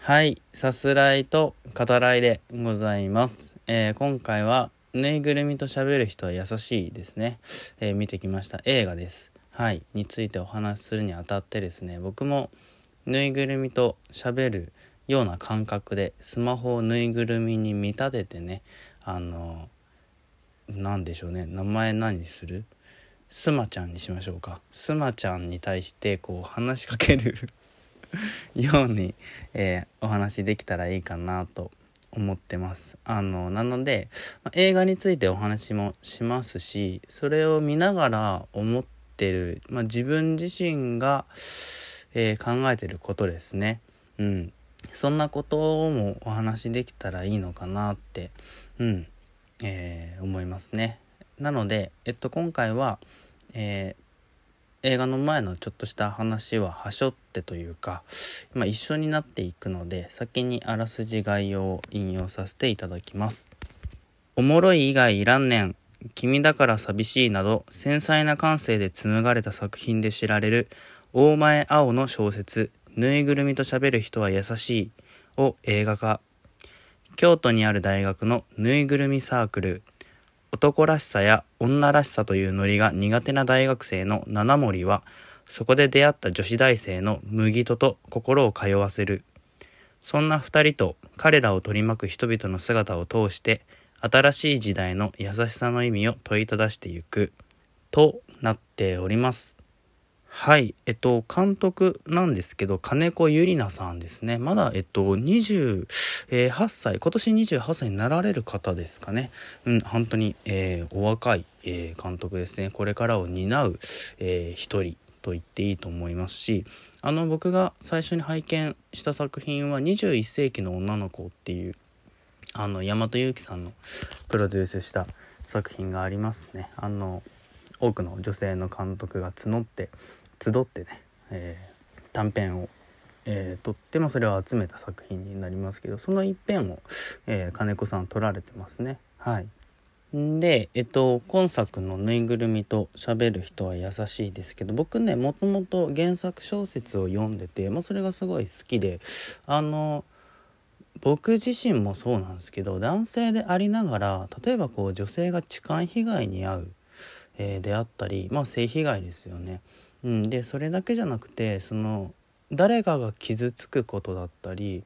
はい、さすらいと語らいでございます。えー今回はぬいぐるみと喋る人は優しいですね。えー見てきました映画です。はい、についてお話しするにあたってですね、僕もぬいぐるみと喋るような感覚でスマホをぬいぐるみに見立ててね、あのなんでしょうね、名前何する？スマちゃんにしましょうか。スマちゃんに対してこう話しかける ように、えーお話できたらいいかなと思ってます。あのなので、ま映画についてお話もしますしそれを見ながら思ってる、まあ、自分自身が、えー考えてることですね。うん、そんなこともお話できたらいいのかなって、うんえー思いますね。なので、えっと、今回は、えー映画の前のちょっとした話ははしょってというか、まあ、一緒になっていくので先にあらすじ概要を引用させていただきます。おもろい以外いらんねん。君だから寂しいなど繊細な感性で紡がれた作品で知られる大前青の小説「ぬいぐるみと喋る人は優しい」を映画化京都にある大学のぬいぐるみサークル男らしさや女らしさというノリが苦手な大学生の七森はそこで出会った女子大生の麦戸と心を通わせる。そんな二人と彼らを取り巻く人々の姿を通して新しい時代の優しさの意味を問いただしてゆく。となっております。はいえっと監督なんですけど金子ゆりなさんですね。まだえっと28歳今年28歳になられる方ですかね。うん本当に、えーお若い、えー監督ですね。これからを担う、えー一人と言っていいと思いますしあの僕が最初に拝見した作品は「21世紀の女の子」っていうあの大和由紀さんのプロデュースした作品がありますね。あの多くの女性の監督が募って集ってね、えー短編を、えー撮って、まあ、それを集めた作品になりますけどその一編を、えー金子さん撮られてますね。はい。でえっと今作の「ぬいぐるみと喋る人は優しい」ですけど僕ねもともと原作小説を読んでて、まあ、それがすごい好きであの僕自身もそうなんですけど男性でありながら例えばこう女性が痴漢被害に遭う、えーであったりまあ性被害ですよね。うん、でそれだけじゃなくてその誰かが傷つくことだったり、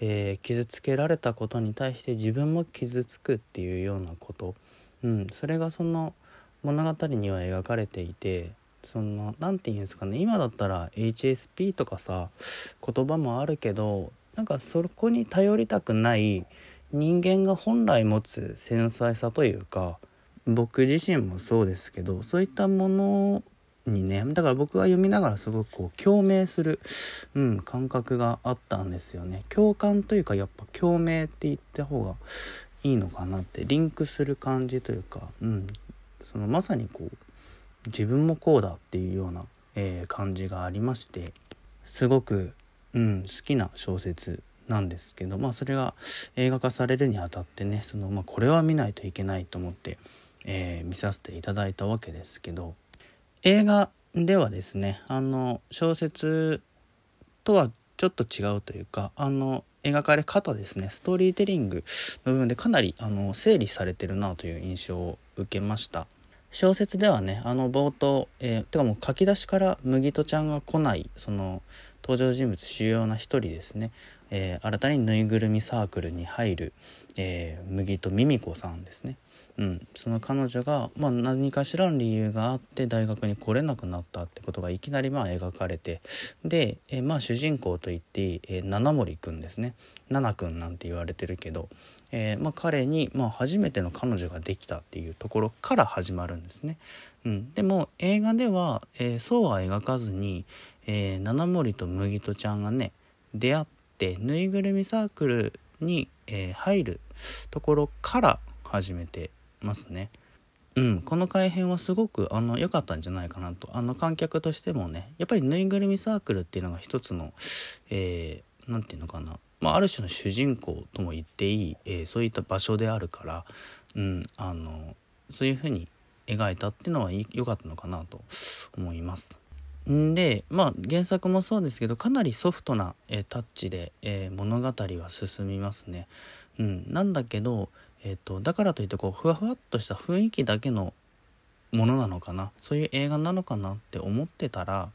えー傷つけられたことに対して自分も傷つくっていうようなこと、うん、それがその物語には描かれていてその何て言うんですかね。今だったら HSP とかさ言葉もあるけどなんかそこに頼りたくない人間が本来持つ繊細さというか僕自身もそうですけどそういったものにねだから僕は読みながらすごくこう共鳴する、うん、感覚があったんですよね。共感というかやっぱ共鳴って言った方がいいのかなってリンクする感じというか、うん、そのまさにこう自分もこうだっていうような、えー感じがありましてすごく、うん、好きな小説なんですけどまあそれが映画化されるにあたってねその、まあ、これは見ないといけないと思って、えー見させていただいたわけですけど映画ではですねあの小説とはちょっと違うというかあの描かれ方ですねストーリーテリングの部分でかなりあの整理されてるなという印象を受けました。小説ではねあの冒頭、えーてかもう書き出しから麦とちゃんが来ないその登場人物主要な一人ですね、えー新たにぬいぐるみサークルに入る、えー麦とミミコさんですね。うん、その彼女が、まあ、何かしらの理由があって大学に来れなくなったってことがいきなりまあ描かれてで、えーまあ、主人公と言っていい、えー七森くんですね。七くんなんて言われてるけど、えーまあ、彼に、まあ、初めての彼女ができたっていうところから始まるんですね。うん、でも映画では、えーそうは描かずに、えー七森と麦とちゃんがね出会ってぬいぐるみサークルに、えー入るところから始めてますね。うん、この改編はすごくあの良かったんじゃないかなとあの観客としてもねやっぱりぬいぐるみサークルっていうのが一つのえーていうのかな、まあ、ある種の主人公とも言っていい、えーそういった場所であるから、うん、あのそういうふうに描いたっていうのは良かったのかなと思います。んでまあ原作もそうですけどかなりソフトな、えー、タッチで、えー、物語は進みますね。うん、なんだけど、えーと、だからといってこうふわふわっとした雰囲気だけのものなのかな。そういう映画なのかなって思ってたら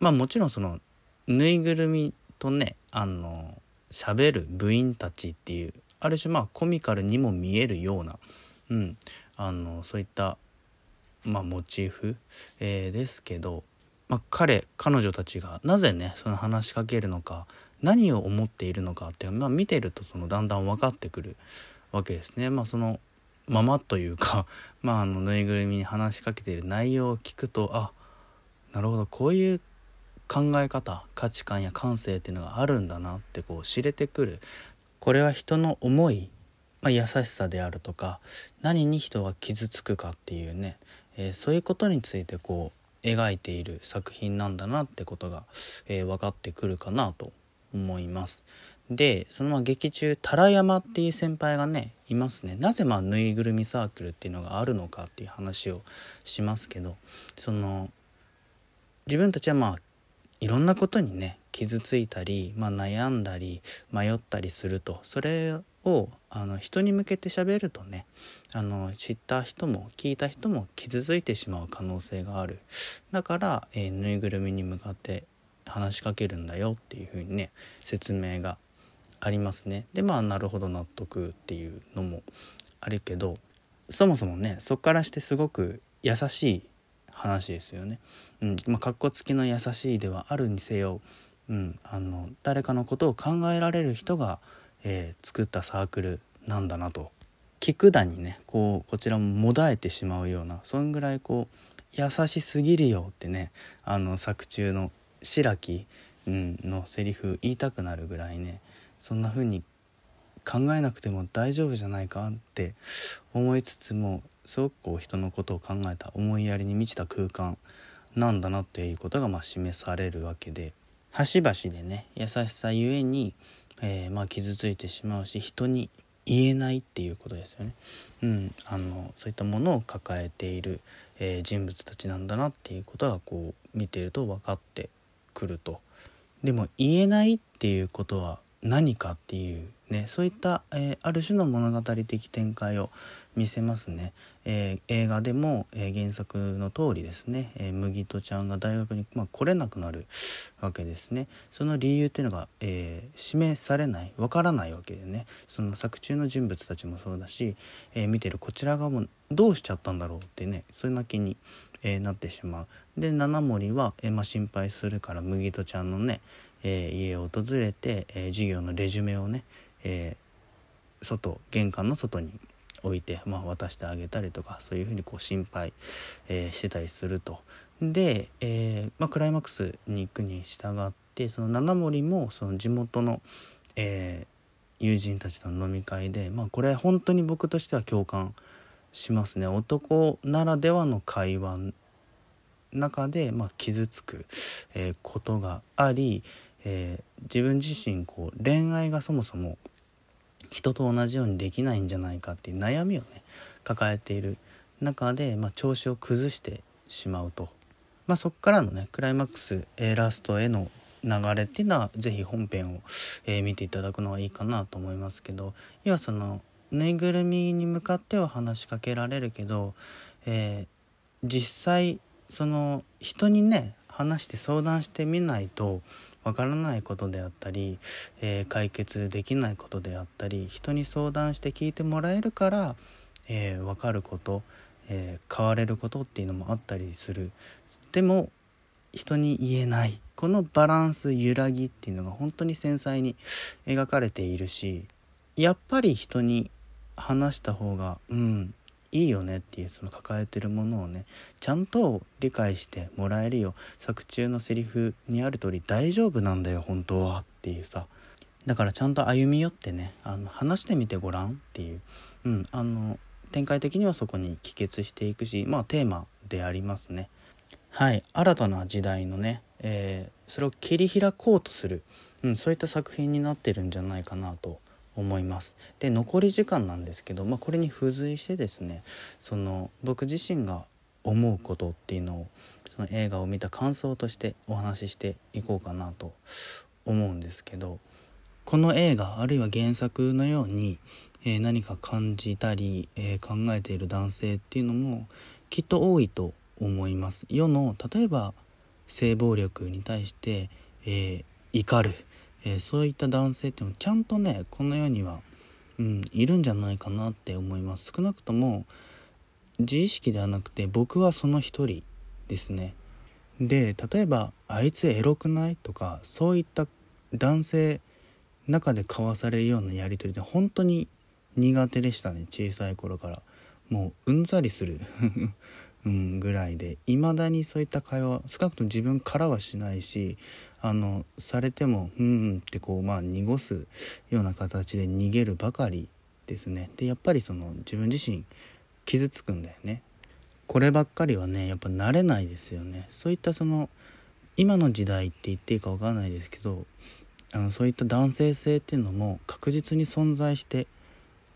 まあもちろんそのぬいぐるみとねあの喋る部員たちっていうある種まあコミカルにも見えるような、うん、あのそういった、まあ、モチーフ、えー、ですけど、まあ、彼彼女たちがなぜねその話しかけるのか何を思っているのかって、まあ、見てるとそのだんだん分かってくるわけですね。まあ、そのままというか、まあ、あのぬいぐるみに話しかけている内容を聞くとあなるほどこういう考え方価値観や感性っていうのがあるんだなってこう知れてくるこれは人の思い、まあ、優しさであるとか何に人は傷つくかっていうね、えー、そういうことについてこう描いている作品なんだなってことが、えー、分かってくるかなと思います。でそのま劇中タラ山っていう先輩がねいますねなぜまあぬいぐるみサークルっていうのがあるのかっていう話をしますけどその自分たちはまあいろんなことにね傷ついたり、まあ、悩んだり迷ったりするとそれをあの人に向けて喋るとねあの知った人も聞いた人も傷ついてしまう可能性がある。だから、えー、ぬいぐるみに向かって話しかけるんだよっていうふうにね説明がありますね。でまあなるほど納得っていうのもあるけどそもそもねそっからしてすごく優しい話ですよね。うん。まあ、かっこつきの優しいではあるにせよ、うん、あの誰かのことを考えられる人が、えー、作ったサークルなんだなと。聞くだにねこうこちらももだえてしまうようなそんぐらいこう優しすぎるよってねあの作中の白木、うん、のセリフ言いたくなるぐらいねそんな風に考えなくても大丈夫じゃないかって思いつつもすごくこう人のことを考えた思いやりに満ちた空間なんだなっていうことがま示されるわけで端々でね優しさゆえに、えー、まあ傷ついてしまうし人に言えないっていうことですよね。うん、あのそういったものを抱えている、えー、人物たちなんだなっていうことがこう見てると分かってくると。でも言えないっていうことは何かっていうねそういった、えー、ある種の物語的展開を見せますね、えー、映画でも、えー、原作の通りですね、え麦とちゃんが大学に、まあ、来れなくなるわけですね。その理由っていうのが、え示されないわからないわけでね。その作中の人物たちもそうだし、え見てるこちら側もどうしちゃったんだろうってねそれだけに、えなってしまう。で七森は、えまあ、心配するから麦とちゃんのねえ、家を訪れて、え、授業のレジュメをね、えー、外玄関の外に置いて、まあ、渡してあげたりとかそういうふうにこう心配、えしてたりすると。で、えまあ、クライマックスに行くに従ってその七森もその地元の、え友人たちとの飲み会で、まあ、これ本当に僕としては共感しますね。男ならではの会話中で、まあ、傷つく、えことがあり、えー、自分自身こう恋愛がそもそも人と同じようにできないんじゃないかっていう悩みをね抱えている中で、まあ、調子を崩してしまうと、まあ、そこからのねクライマックス、えー、ラストへの流れっていうのは是非本編を、えー、見ていただくのがいいかなと思いますけど要はそのぬいぐるみに向かっては話しかけられるけど、えー、実際その人にね話して相談してみないとわからないことであったり、えー、解決できないことであったり人に相談して聞いてもらえるから、えー、分かること、えー、変われることっていうのもあったりする。でも人に言えない。このバランス揺らぎっていうのが本当に繊細に描かれているしやっぱり人に話した方がうんいいよねっていうその抱えてるものをねちゃんと理解してもらえるよ。作中のセリフにある通り大丈夫なんだよ本当はっていうさ。だからちゃんと歩み寄ってねあの話してみてごらんっていう、うん、あの展開的にはそこに帰結していくしまあテーマでありますね。はい新たな時代のね、えー、それを切り開こうとする、うん、そういった作品になってるんじゃないかなと思います。で残り時間なんですけど、まあ、これに付随してですねその僕自身が思うことっていうのをその映画を見た感想としてお話ししていこうかなと思うんですけどこの映画あるいは原作のように、えー、何か感じたり、えー、考えている男性っていうのもきっと多いと思います。世の例えば性暴力に対して、えー、怒る、えそういった男性っていうのもちゃんとねこの世には、うん、いるんじゃないかなって思います。少なくとも自意識ではなくて僕はその一人ですね。で例えば「あいつエロくない?」とかそういった男性中で交わされるようなやり取りで本当に苦手でしたね小さい頃から。もううんざりする。うん、ぐらいでいまだにそういった会話少なくとも自分からはしないしあのされても「うん」ってこうまあ濁すような形で逃げるばかりですね。でやっぱりその自分自身傷つくんだよね。こればっかりはねやっぱ慣れないですよね。そういったその今の時代って言っていいか分かんないですけどあのそういった男性性っていうのも確実に存在して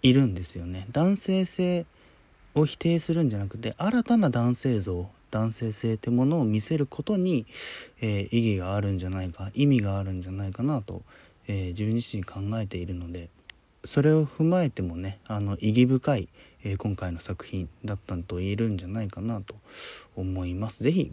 いるんですよね。男性性を否定するんじゃなくて新たな男性像男性性ってものを見せることに、えー、意義があるんじゃないか意味があるんじゃないかなと、えー、自分自身考えているのでそれを踏まえてもねあの意義深い、えー、今回の作品だったと言えるんじゃないかなと思います。ぜひ